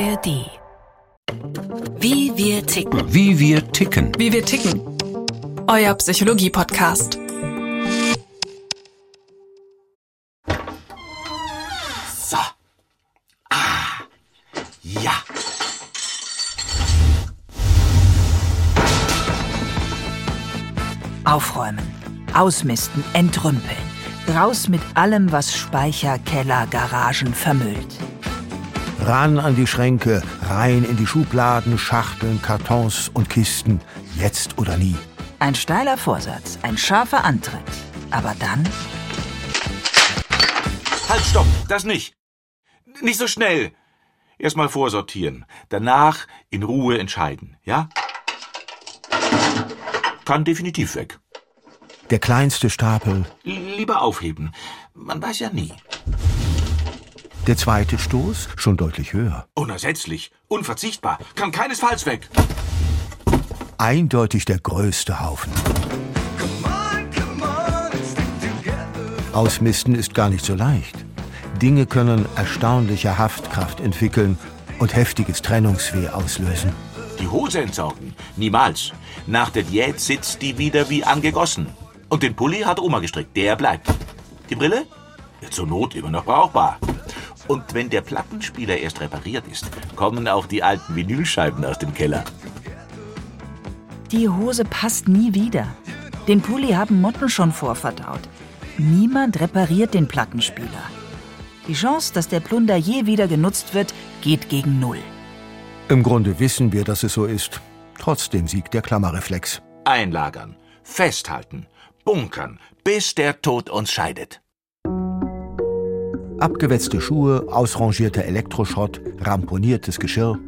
ARD. Wie wir ticken. Wie wir ticken. Wie wir ticken. Euer Psychologie-Podcast. So. Ah. Ja. Aufräumen, ausmisten, entrümpeln. Raus mit allem, was Speicher, Keller, Garagen vermüllt. Ran an die Schränke, rein in die Schubladen, Schachteln, Kartons und Kisten. Jetzt oder nie. Ein steiler Vorsatz, ein scharfer Antritt. Aber dann Halt, stopp. Das nicht. Nicht so schnell. Erstmal vorsortieren. Danach in Ruhe entscheiden. Ja? Kann definitiv weg. Der kleinste Stapel, Lieber aufheben. Man weiß ja nie. Der zweite Stoß schon deutlich höher. Unersetzlich. Unverzichtbar. Kann keinesfalls weg. Eindeutig der größte Haufen. Ausmisten ist gar nicht so leicht. Dinge können erstaunliche Haftkraft entwickeln und heftiges Trennungsweh auslösen. Die Hose entsorgen? Niemals. Nach der Diät sitzt die wieder wie angegossen. Und den Pulli hat Oma gestrickt. Der bleibt. Die Brille? Ja, zur Not immer noch brauchbar. Und wenn der Plattenspieler erst repariert ist, kommen auch die alten Vinylscheiben aus dem Keller. die Hose passt nie wieder. Den Pulli haben Motten schon vorverdaut. Niemand repariert den Plattenspieler. Die Chance, dass der Plunder je wieder genutzt wird, geht gegen Null. Im Grunde wissen wir, dass es so ist. Trotzdem siegt der Klammerreflex. Einlagern, festhalten, bunkern, bis der Tod uns scheidet. Abgewetzte Schuhe, ausrangierter Elektroschrott, ramponiertes Geschirr.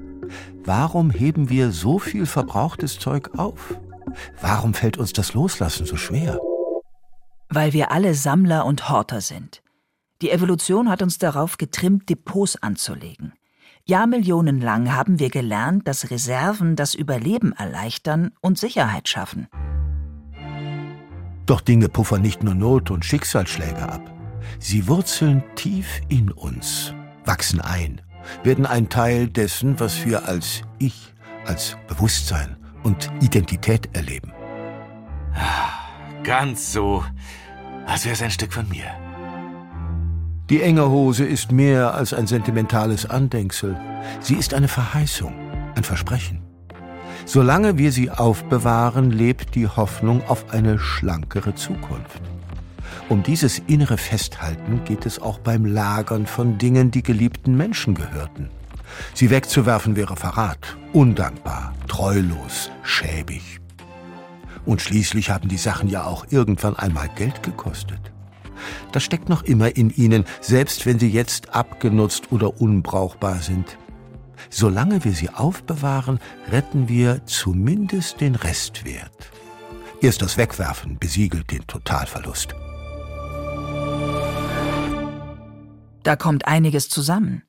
Warum heben wir so viel verbrauchtes Zeug auf? Warum fällt uns das Loslassen so schwer? Weil wir alle Sammler und Horter sind. Die Evolution hat uns darauf getrimmt, Depots anzulegen. Jahrmillionen lang haben wir gelernt, dass Reserven das Überleben erleichtern und Sicherheit schaffen. Doch Dinge puffern nicht nur Not und Schicksalsschläge ab. Sie wurzeln tief in uns, wachsen ein, werden ein Teil dessen, was wir als Ich, als Bewusstsein und Identität erleben. Ganz so, als wäre es ein Stück von mir. Die enge Hose ist mehr als ein sentimentales Andenksel. Sie ist eine Verheißung, ein Versprechen. Solange wir sie aufbewahren, lebt die Hoffnung auf eine schlankere Zukunft. Um dieses innere Festhalten geht es auch beim Lagern von Dingen, die geliebten Menschen gehörten. Sie wegzuwerfen wäre Verrat, undankbar, treulos, schäbig. Und schließlich haben die Sachen ja auch irgendwann einmal Geld gekostet. Das steckt noch immer in ihnen, selbst wenn sie jetzt abgenutzt oder unbrauchbar sind. Solange wir sie aufbewahren, retten wir zumindest den Restwert. Erst das Wegwerfen besiegelt den Totalverlust. Da kommt einiges zusammen.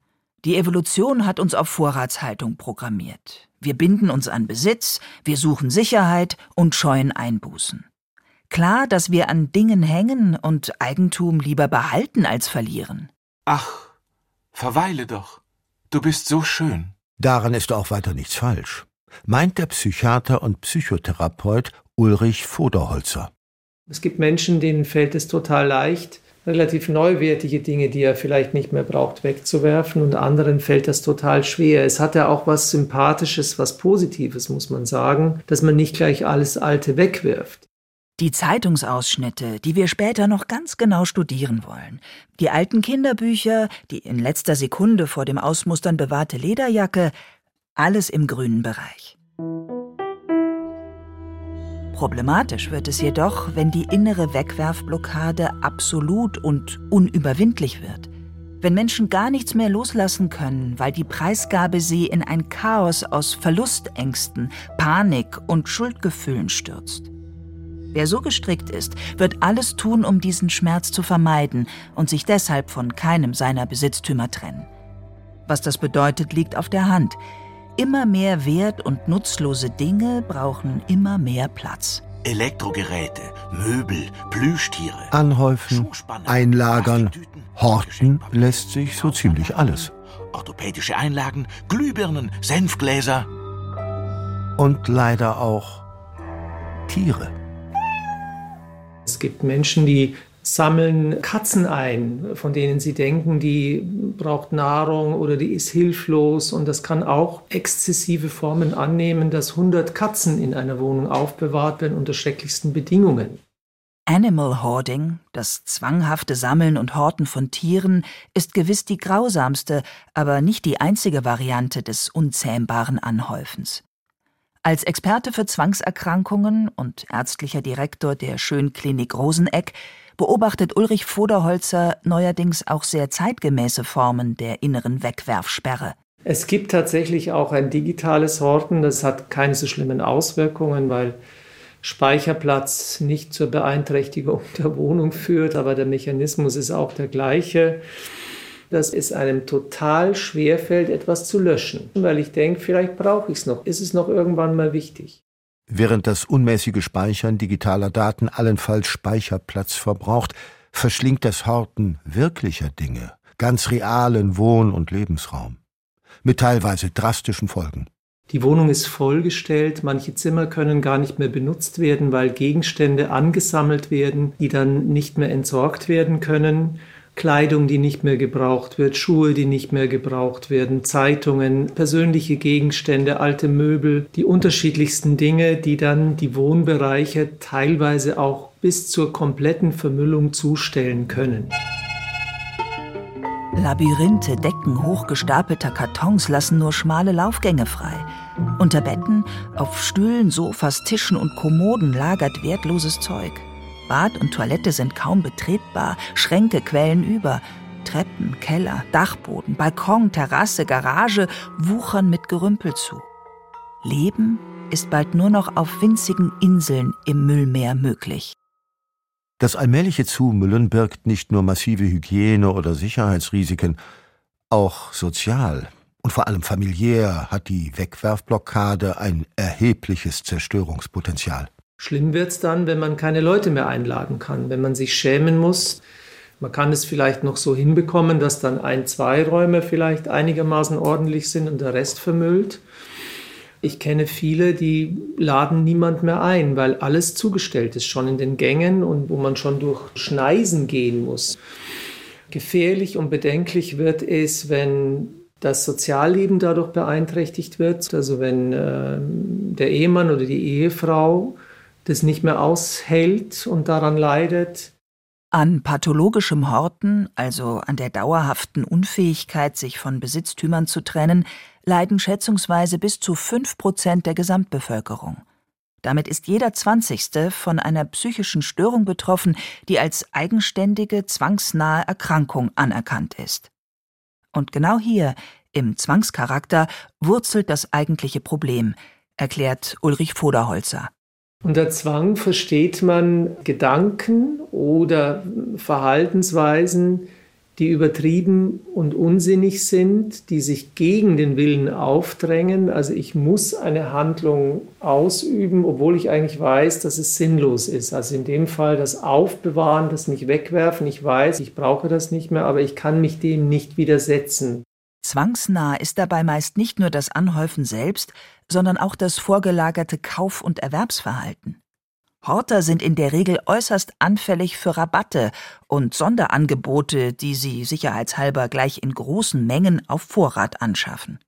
Die Evolution hat uns auf Vorratshaltung programmiert. Wir binden uns an Besitz, wir suchen Sicherheit und scheuen Einbußen. Klar, dass wir an Dingen hängen und Eigentum lieber behalten als verlieren. Ach, verweile doch. Du bist so schön. Daran ist auch weiter nichts falsch, meint der Psychiater und Psychotherapeut Ulrich Voderholzer. Es gibt Menschen, denen fällt es total leicht, relativ neuwertige Dinge, die er vielleicht nicht mehr braucht, wegzuwerfen und anderen fällt das total schwer. Es hat ja auch was Sympathisches, was Positives, muss man sagen, dass man nicht gleich alles Alte wegwirft. Die Zeitungsausschnitte, die wir später noch ganz genau studieren wollen. Die alten Kinderbücher, die in letzter Sekunde vor dem Ausmustern bewahrte Lederjacke, alles im grünen Bereich. Problematisch wird es jedoch, wenn die innere Wegwerfblockade absolut und unüberwindlich wird. Wenn Menschen gar nichts mehr loslassen können, weil die Preisgabe sie in ein Chaos aus Verlustängsten, Panik und Schuldgefühlen stürzt. Wer so gestrickt ist, wird alles tun, um diesen Schmerz zu vermeiden und sich deshalb von keinem seiner Besitztümer trennen. Was das bedeutet, liegt auf der Hand. Immer mehr wert- und nutzlose Dinge brauchen immer mehr Platz. Elektrogeräte, Möbel, Plüschtiere. Anhäufen, einlagern, horten lässt sich so ziemlich alles. orthopädische Einlagen, Glühbirnen, Senfgläser. Und leider auch Tiere. Es gibt Menschen, die sammeln Katzen ein, von denen sie denken, die braucht Nahrung oder die ist hilflos. Und das kann auch exzessive Formen annehmen, dass 100 Katzen in einer Wohnung aufbewahrt werden unter schrecklichsten Bedingungen. Animal Hoarding, das zwanghafte Sammeln und Horten von Tieren, ist gewiss die grausamste, aber nicht die einzige Variante des unzähmbaren Anhäufens. Als Experte für Zwangserkrankungen und ärztlicher Direktor der Schönklinik Roseneck beobachtet Ulrich Voderholzer neuerdings auch sehr zeitgemäße Formen der inneren Wegwerfsperre. Es gibt tatsächlich auch ein digitales Horten, das hat keine so schlimmen Auswirkungen, weil Speicherplatz nicht zur Beeinträchtigung der Wohnung führt, aber der Mechanismus ist auch der gleiche, dass es einem total schwer fällt, etwas zu löschen, weil ich denke, vielleicht brauche ich es noch, ist es noch irgendwann mal wichtig. Während das unmäßige Speichern digitaler Daten allenfalls Speicherplatz verbraucht, verschlingt das Horten wirklicher Dinge, ganz realen Wohn- und Lebensraum, mit teilweise drastischen Folgen. Die Wohnung ist vollgestellt, manche Zimmer können gar nicht mehr benutzt werden, weil Gegenstände angesammelt werden, die dann nicht mehr entsorgt werden können. Kleidung, die nicht mehr gebraucht wird, Schuhe, die nicht mehr gebraucht werden, Zeitungen, persönliche Gegenstände, alte Möbel, die unterschiedlichsten Dinge, die dann die Wohnbereiche teilweise auch bis zur kompletten Vermüllung zustellen können. Labyrinthe, Decken hochgestapelter Kartons lassen nur schmale Laufgänge frei. Unter Betten, auf Stühlen, Sofas, Tischen und Kommoden lagert wertloses Zeug. Bad und Toilette sind kaum betretbar, Schränke quellen über. Treppen, Keller, Dachboden, Balkon, Terrasse, Garage wuchern mit Gerümpel zu. Leben ist bald nur noch auf winzigen Inseln im Müllmeer möglich. Das allmähliche Zumüllen birgt nicht nur massive Hygiene- oder Sicherheitsrisiken, auch sozial und vor allem familiär hat die Wegwerfblockade ein erhebliches Zerstörungspotenzial. Schlimm wird es dann, wenn man keine Leute mehr einladen kann, wenn man sich schämen muss. Man kann es vielleicht noch so hinbekommen, dass dann ein, zwei Räume vielleicht einigermaßen ordentlich sind und der Rest vermüllt. Ich kenne viele, die laden niemand mehr ein, weil alles zugestellt ist, schon in den Gängen und wo man schon durch Schneisen gehen muss. Gefährlich und bedenklich wird es, wenn das Sozialleben dadurch beeinträchtigt wird. Also wenn äh, der Ehemann oder die Ehefrau das nicht mehr aushält und daran leidet. An pathologischem Horten, also an der dauerhaften Unfähigkeit, sich von Besitztümern zu trennen, leiden schätzungsweise bis zu fünf Prozent der Gesamtbevölkerung. Damit ist jeder Zwanzigste von einer psychischen Störung betroffen, die als eigenständige, zwangsnahe Erkrankung anerkannt ist. Und genau hier, im Zwangscharakter, wurzelt das eigentliche Problem, erklärt Ulrich Voderholzer. Unter Zwang versteht man Gedanken oder Verhaltensweisen, die übertrieben und unsinnig sind, die sich gegen den Willen aufdrängen. Also ich muss eine Handlung ausüben, obwohl ich eigentlich weiß, dass es sinnlos ist. Also in dem Fall das Aufbewahren, das nicht wegwerfen. Ich weiß, ich brauche das nicht mehr, aber ich kann mich dem nicht widersetzen. Zwangsnah ist dabei meist nicht nur das Anhäufen selbst, sondern auch das vorgelagerte Kauf- und Erwerbsverhalten. Horter sind in der Regel äußerst anfällig für Rabatte und Sonderangebote, die sie sicherheitshalber gleich in großen Mengen auf Vorrat anschaffen.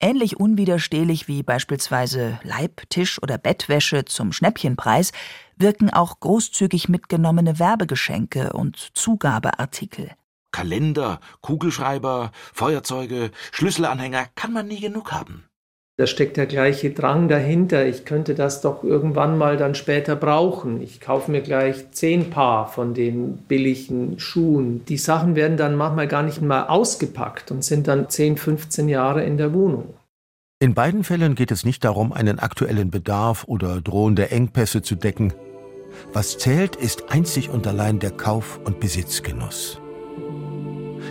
Ähnlich unwiderstehlich wie beispielsweise Leib-, Tisch- oder Bettwäsche zum Schnäppchenpreis wirken auch großzügig mitgenommene Werbegeschenke und Zugabeartikel. Kalender, Kugelschreiber, Feuerzeuge, Schlüsselanhänger kann man nie genug haben. Da steckt der gleiche Drang dahinter. Ich könnte das doch irgendwann mal dann später brauchen. Ich kaufe mir gleich zehn Paar von den billigen Schuhen. Die Sachen werden dann manchmal gar nicht mal ausgepackt und sind dann 10, 15 Jahre in der Wohnung. In beiden Fällen geht es nicht darum, einen aktuellen Bedarf oder drohende Engpässe zu decken. Was zählt, ist einzig und allein der Kauf- und Besitzgenuss.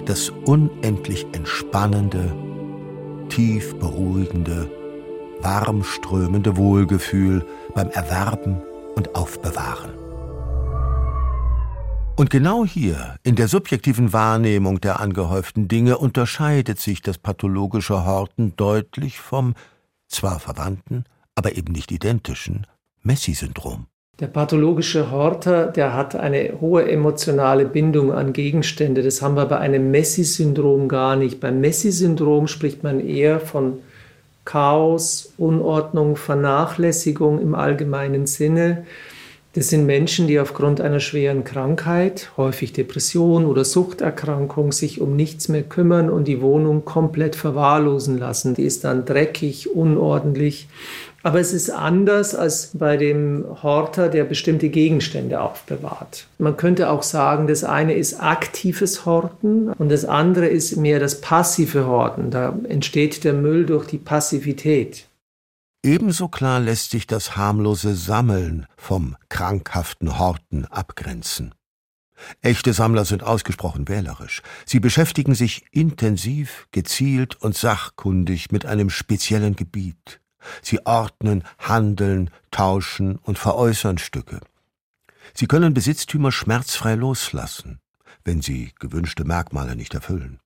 Das unendlich entspannende, tief beruhigende, warm strömende Wohlgefühl beim Erwerben und Aufbewahren. Und genau hier, in der subjektiven Wahrnehmung der angehäuften Dinge, unterscheidet sich das pathologische Horten deutlich vom zwar verwandten, aber eben nicht identischen Messi-Syndrom. Der pathologische Horter, der hat eine hohe emotionale Bindung an Gegenstände. Das haben wir bei einem Messi-Syndrom gar nicht. Beim Messi-Syndrom spricht man eher von Chaos, Unordnung, Vernachlässigung im allgemeinen Sinne. Das sind Menschen, die aufgrund einer schweren Krankheit, häufig Depression oder Suchterkrankung, sich um nichts mehr kümmern und die Wohnung komplett verwahrlosen lassen. Die ist dann dreckig, unordentlich. Aber es ist anders als bei dem Horter, der bestimmte Gegenstände aufbewahrt. Man könnte auch sagen, das eine ist aktives Horten und das andere ist mehr das passive Horten. Da entsteht der Müll durch die Passivität. Ebenso klar lässt sich das harmlose Sammeln vom krankhaften Horten abgrenzen. Echte Sammler sind ausgesprochen wählerisch. Sie beschäftigen sich intensiv, gezielt und sachkundig mit einem speziellen Gebiet. Sie ordnen, handeln, tauschen und veräußern Stücke. Sie können Besitztümer schmerzfrei loslassen, wenn sie gewünschte Merkmale nicht erfüllen.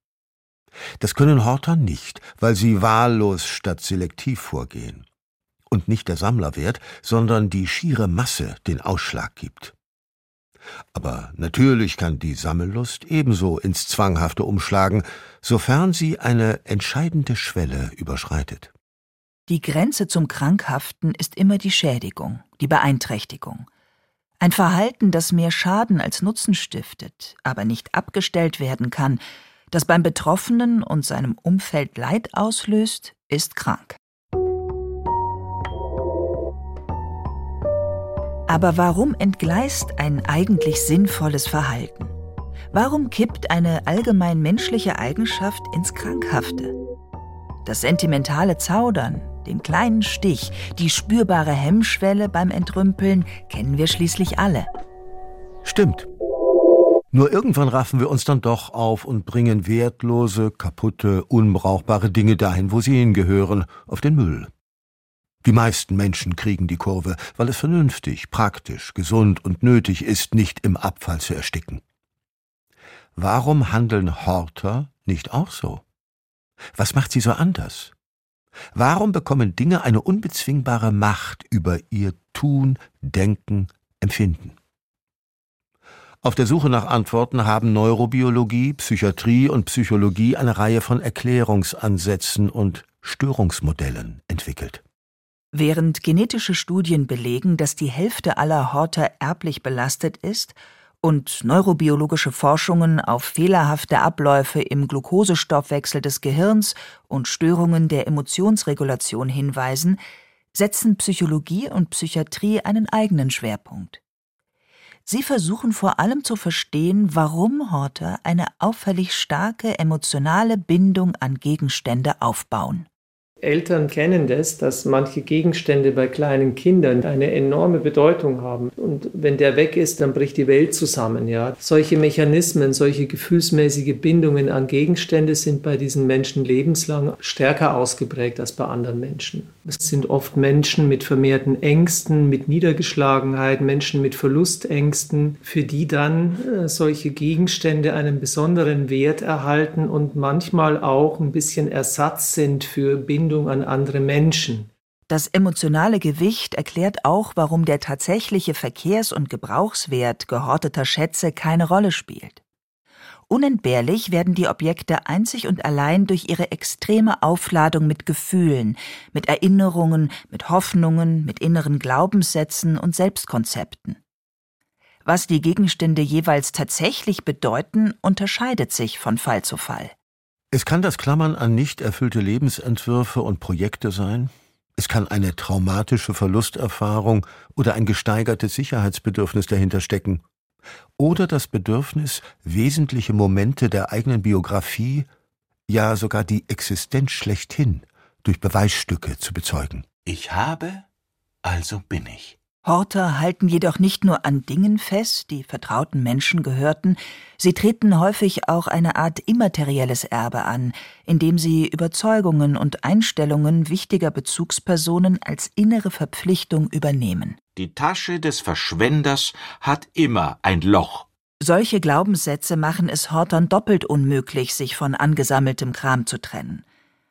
Das können Horter nicht, weil sie wahllos statt selektiv vorgehen und nicht der Sammlerwert, sondern die schiere Masse den Ausschlag gibt. Aber natürlich kann die Sammellust ebenso ins Zwanghafte umschlagen, sofern sie eine entscheidende Schwelle überschreitet. Die Grenze zum Krankhaften ist immer die Schädigung, die Beeinträchtigung. Ein Verhalten, das mehr Schaden als Nutzen stiftet, aber nicht abgestellt werden kann, das beim Betroffenen und seinem Umfeld Leid auslöst, ist krank. Aber warum entgleist ein eigentlich sinnvolles Verhalten? Warum kippt eine allgemein menschliche Eigenschaft ins Krankhafte? Das sentimentale Zaudern, den kleinen Stich, die spürbare Hemmschwelle beim Entrümpeln kennen wir schließlich alle. Stimmt. Nur irgendwann raffen wir uns dann doch auf und bringen wertlose, kaputte, unbrauchbare Dinge dahin, wo sie hingehören, auf den Müll. Die meisten Menschen kriegen die Kurve, weil es vernünftig, praktisch, gesund und nötig ist, nicht im Abfall zu ersticken. Warum handeln Horter nicht auch so? Was macht sie so anders? Warum bekommen Dinge eine unbezwingbare Macht über ihr Tun, Denken, Empfinden? Auf der Suche nach Antworten haben Neurobiologie, Psychiatrie und Psychologie eine Reihe von Erklärungsansätzen und Störungsmodellen entwickelt. Während genetische Studien belegen, dass die Hälfte aller Horter erblich belastet ist und neurobiologische Forschungen auf fehlerhafte Abläufe im Glukosestoffwechsel des Gehirns und Störungen der Emotionsregulation hinweisen, setzen Psychologie und Psychiatrie einen eigenen Schwerpunkt. Sie versuchen vor allem zu verstehen, warum Horter eine auffällig starke emotionale Bindung an Gegenstände aufbauen. Eltern kennen das, dass manche Gegenstände bei kleinen Kindern eine enorme Bedeutung haben. Und wenn der weg ist, dann bricht die Welt zusammen. Ja. Solche Mechanismen, solche gefühlsmäßige Bindungen an Gegenstände sind bei diesen Menschen lebenslang stärker ausgeprägt als bei anderen Menschen. Es sind oft Menschen mit vermehrten Ängsten, mit Niedergeschlagenheit, Menschen mit Verlustängsten, für die dann äh, solche Gegenstände einen besonderen Wert erhalten und manchmal auch ein bisschen Ersatz sind für Bindung an andere Menschen. Das emotionale Gewicht erklärt auch, warum der tatsächliche Verkehrs- und Gebrauchswert gehorteter Schätze keine Rolle spielt. Unentbehrlich werden die Objekte einzig und allein durch ihre extreme Aufladung mit Gefühlen, mit Erinnerungen, mit Hoffnungen, mit inneren Glaubenssätzen und Selbstkonzepten. Was die Gegenstände jeweils tatsächlich bedeuten, unterscheidet sich von Fall zu Fall. Es kann das Klammern an nicht erfüllte Lebensentwürfe und Projekte sein. Es kann eine traumatische Verlusterfahrung oder ein gesteigertes Sicherheitsbedürfnis dahinter stecken oder das Bedürfnis, wesentliche Momente der eigenen Biografie, ja sogar die Existenz schlechthin durch Beweisstücke zu bezeugen. Ich habe, also bin ich. Horter halten jedoch nicht nur an Dingen fest, die vertrauten Menschen gehörten, sie treten häufig auch eine Art immaterielles Erbe an, indem sie Überzeugungen und Einstellungen wichtiger Bezugspersonen als innere Verpflichtung übernehmen. Die Tasche des Verschwenders hat immer ein Loch. Solche Glaubenssätze machen es Hortern doppelt unmöglich, sich von angesammeltem Kram zu trennen.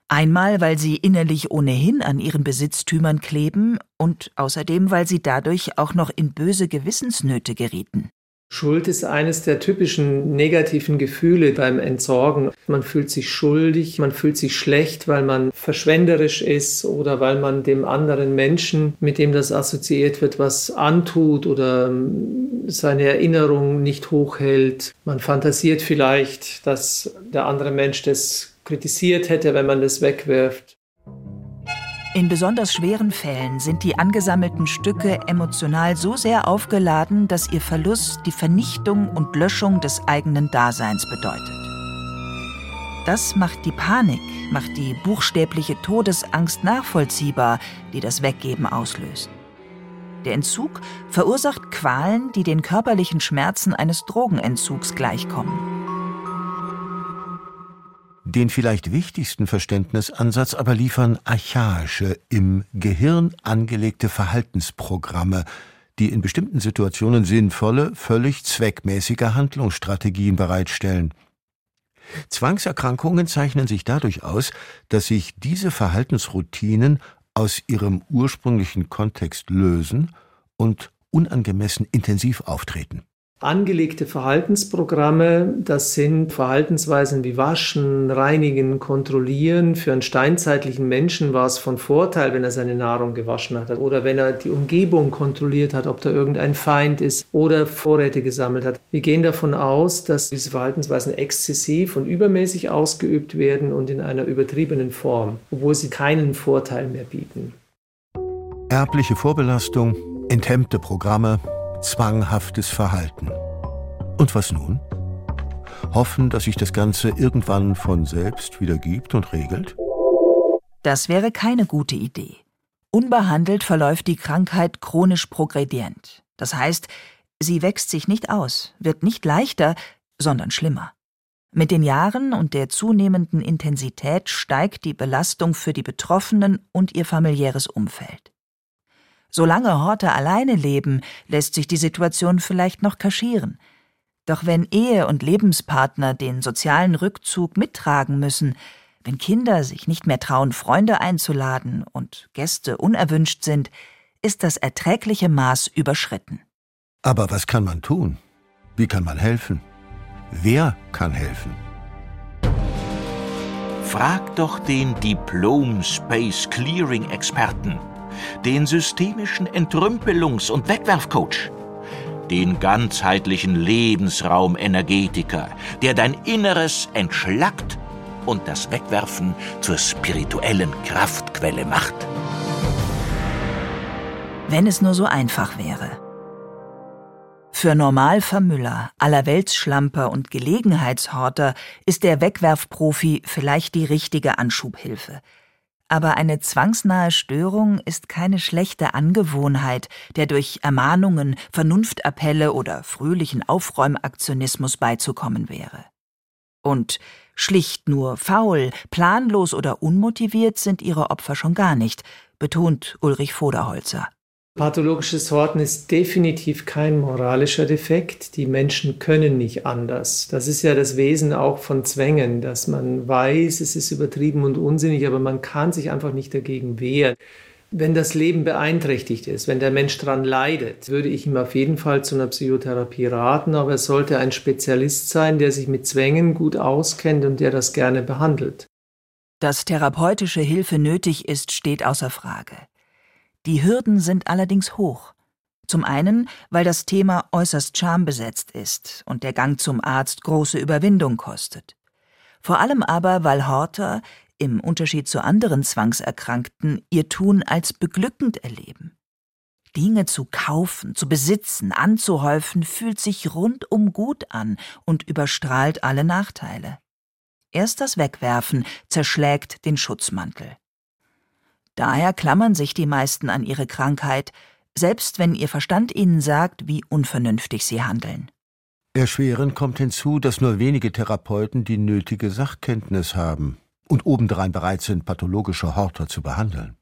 Einmal, weil sie innerlich ohnehin an ihren Besitztümern kleben und außerdem, weil sie dadurch auch noch in böse Gewissensnöte gerieten. Schuld ist eines der typischen negativen Gefühle beim Entsorgen. Man fühlt sich schuldig, man fühlt sich schlecht, weil man verschwenderisch ist oder weil man dem anderen Menschen, mit dem das assoziiert wird, was antut oder ähm, seine Erinnerung nicht hochhält. Man fantasiert vielleicht, dass der andere Mensch das kritisiert hätte, wenn man das wegwirft. In besonders schweren Fällen sind die angesammelten Stücke emotional so sehr aufgeladen, dass ihr Verlust die Vernichtung und Löschung des eigenen Daseins bedeutet. Das macht die Panik, macht die buchstäbliche Todesangst nachvollziehbar, die das Weggeben auslöst. Der Entzug verursacht Qualen, die den körperlichen Schmerzen eines Drogenentzugs gleichkommen. Den vielleicht wichtigsten Verständnisansatz aber liefern archaische, im Gehirn angelegte Verhaltensprogramme, die in bestimmten Situationen sinnvolle, völlig zweckmäßige Handlungsstrategien bereitstellen. Zwangserkrankungen zeichnen sich dadurch aus, dass sich diese Verhaltensroutinen aus ihrem ursprünglichen Kontext lösen und unangemessen intensiv auftreten. Angelegte Verhaltensprogramme, das sind Verhaltensweisen wie Waschen, Reinigen, Kontrollieren. Für einen steinzeitlichen Menschen war es von Vorteil, wenn er seine Nahrung gewaschen hat oder wenn er die Umgebung kontrolliert hat, ob da irgendein Feind ist oder Vorräte gesammelt hat. Wir gehen davon aus, dass diese Verhaltensweisen exzessiv und übermäßig ausgeübt werden und in einer übertriebenen Form, obwohl sie keinen Vorteil mehr bieten. Erbliche Vorbelastung, enthemmte Programme, zwanghaftes Verhalten. Und was nun? Hoffen, dass sich das Ganze irgendwann von selbst wieder gibt und regelt? Das wäre keine gute Idee. Unbehandelt verläuft die Krankheit chronisch progredient. Das heißt, sie wächst sich nicht aus, wird nicht leichter, sondern schlimmer. Mit den Jahren und der zunehmenden Intensität steigt die Belastung für die Betroffenen und ihr familiäres Umfeld. Solange Horte alleine leben, lässt sich die Situation vielleicht noch kaschieren. Doch wenn Ehe und Lebenspartner den sozialen Rückzug mittragen müssen, wenn Kinder sich nicht mehr trauen, Freunde einzuladen und Gäste unerwünscht sind, ist das erträgliche Maß überschritten. Aber was kann man tun? Wie kann man helfen? Wer kann helfen? Frag doch den Diplom Space Clearing Experten den systemischen Entrümpelungs- und Wegwerfcoach, den ganzheitlichen Lebensraumenergetiker, der dein Inneres entschlackt und das Wegwerfen zur spirituellen Kraftquelle macht. Wenn es nur so einfach wäre. Für Normalvermüller, Allerweltsschlamper und Gelegenheitshorter ist der Wegwerfprofi vielleicht die richtige Anschubhilfe – aber eine zwangsnahe Störung ist keine schlechte Angewohnheit, der durch Ermahnungen, Vernunftappelle oder fröhlichen Aufräumaktionismus beizukommen wäre. Und schlicht nur faul, planlos oder unmotiviert sind ihre Opfer schon gar nicht, betont Ulrich Voderholzer. Pathologisches Horten ist definitiv kein moralischer Defekt. Die Menschen können nicht anders. Das ist ja das Wesen auch von Zwängen, dass man weiß, es ist übertrieben und unsinnig, aber man kann sich einfach nicht dagegen wehren. Wenn das Leben beeinträchtigt ist, wenn der Mensch daran leidet, würde ich ihm auf jeden Fall zu einer Psychotherapie raten, aber es sollte ein Spezialist sein, der sich mit Zwängen gut auskennt und der das gerne behandelt. Dass therapeutische Hilfe nötig ist, steht außer Frage. Die Hürden sind allerdings hoch. Zum einen, weil das Thema äußerst schambesetzt ist und der Gang zum Arzt große Überwindung kostet. Vor allem aber, weil Horter, im Unterschied zu anderen Zwangserkrankten, ihr Tun als beglückend erleben. Dinge zu kaufen, zu besitzen, anzuhäufen, fühlt sich rundum gut an und überstrahlt alle Nachteile. Erst das Wegwerfen zerschlägt den Schutzmantel. Daher klammern sich die meisten an ihre Krankheit, selbst wenn ihr Verstand ihnen sagt, wie unvernünftig sie handeln. Erschwerend kommt hinzu, dass nur wenige Therapeuten die nötige Sachkenntnis haben und obendrein bereit sind, pathologische Horter zu behandeln.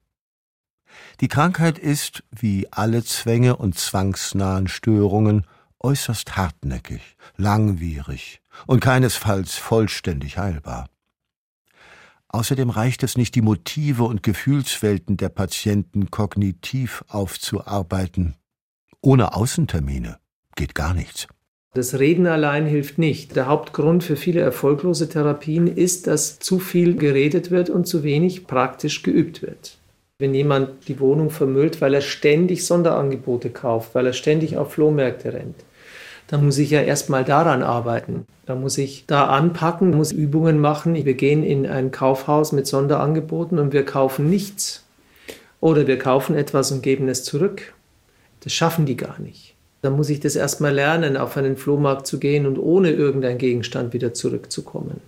Die Krankheit ist, wie alle Zwänge und zwangsnahen Störungen, äußerst hartnäckig, langwierig und keinesfalls vollständig heilbar. Außerdem reicht es nicht, die Motive und Gefühlswelten der Patienten kognitiv aufzuarbeiten. Ohne Außentermine geht gar nichts. Das Reden allein hilft nicht. Der Hauptgrund für viele erfolglose Therapien ist, dass zu viel geredet wird und zu wenig praktisch geübt wird. Wenn jemand die Wohnung vermüllt, weil er ständig Sonderangebote kauft, weil er ständig auf Flohmärkte rennt, dann muss ich ja erstmal daran arbeiten. Da muss ich da anpacken, muss Übungen machen. Wir gehen in ein Kaufhaus mit Sonderangeboten und wir kaufen nichts. Oder wir kaufen etwas und geben es zurück. Das schaffen die gar nicht. Dann muss ich das erstmal lernen, auf einen Flohmarkt zu gehen und ohne irgendeinen Gegenstand wieder zurückzukommen.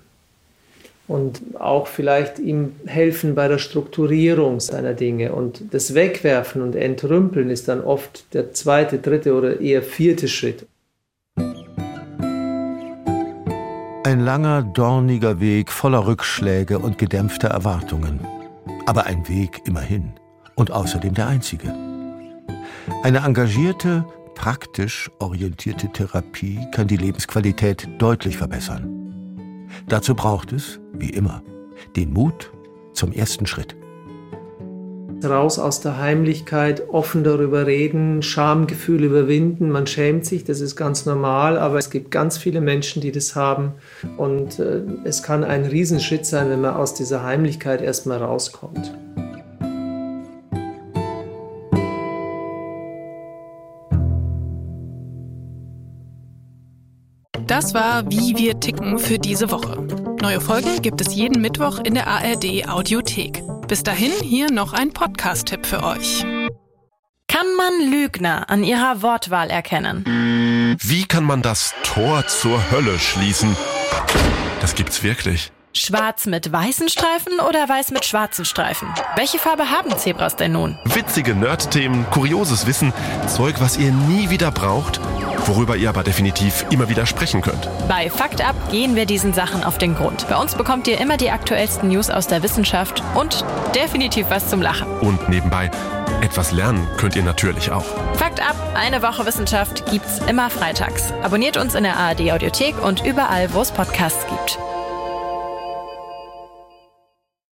Und auch vielleicht ihm helfen bei der Strukturierung seiner Dinge. Und das Wegwerfen und Entrümpeln ist dann oft der zweite, dritte oder eher vierte Schritt. Ein langer, dorniger Weg voller Rückschläge und gedämpfter Erwartungen. Aber ein Weg immerhin. Und außerdem der einzige. Eine engagierte, praktisch orientierte Therapie kann die Lebensqualität deutlich verbessern. Dazu braucht es, wie immer, den Mut zum ersten Schritt. Raus aus der Heimlichkeit, offen darüber reden, Schamgefühl überwinden. Man schämt sich, das ist ganz normal, aber es gibt ganz viele Menschen, die das haben. Und äh, es kann ein Riesenschritt sein, wenn man aus dieser Heimlichkeit erstmal rauskommt. Das war Wie wir ticken für diese Woche. Neue Folgen gibt es jeden Mittwoch in der ARD Audiothek. Bis dahin hier noch ein Podcast-Tipp für euch. Kann man Lügner an ihrer Wortwahl erkennen? Wie kann man das Tor zur Hölle schließen? Das gibt's wirklich. Schwarz mit weißen Streifen oder weiß mit schwarzen Streifen? Welche Farbe haben Zebras denn nun? Witzige Nerd-Themen, kurioses Wissen, Zeug, was ihr nie wieder braucht worüber ihr aber definitiv immer wieder sprechen könnt. Bei Fakt Up gehen wir diesen Sachen auf den Grund. Bei uns bekommt ihr immer die aktuellsten News aus der Wissenschaft und definitiv was zum Lachen. Und nebenbei, etwas lernen könnt ihr natürlich auch. Fakt Up, eine Woche Wissenschaft gibt's immer freitags. Abonniert uns in der ARD Audiothek und überall, wo es Podcasts gibt.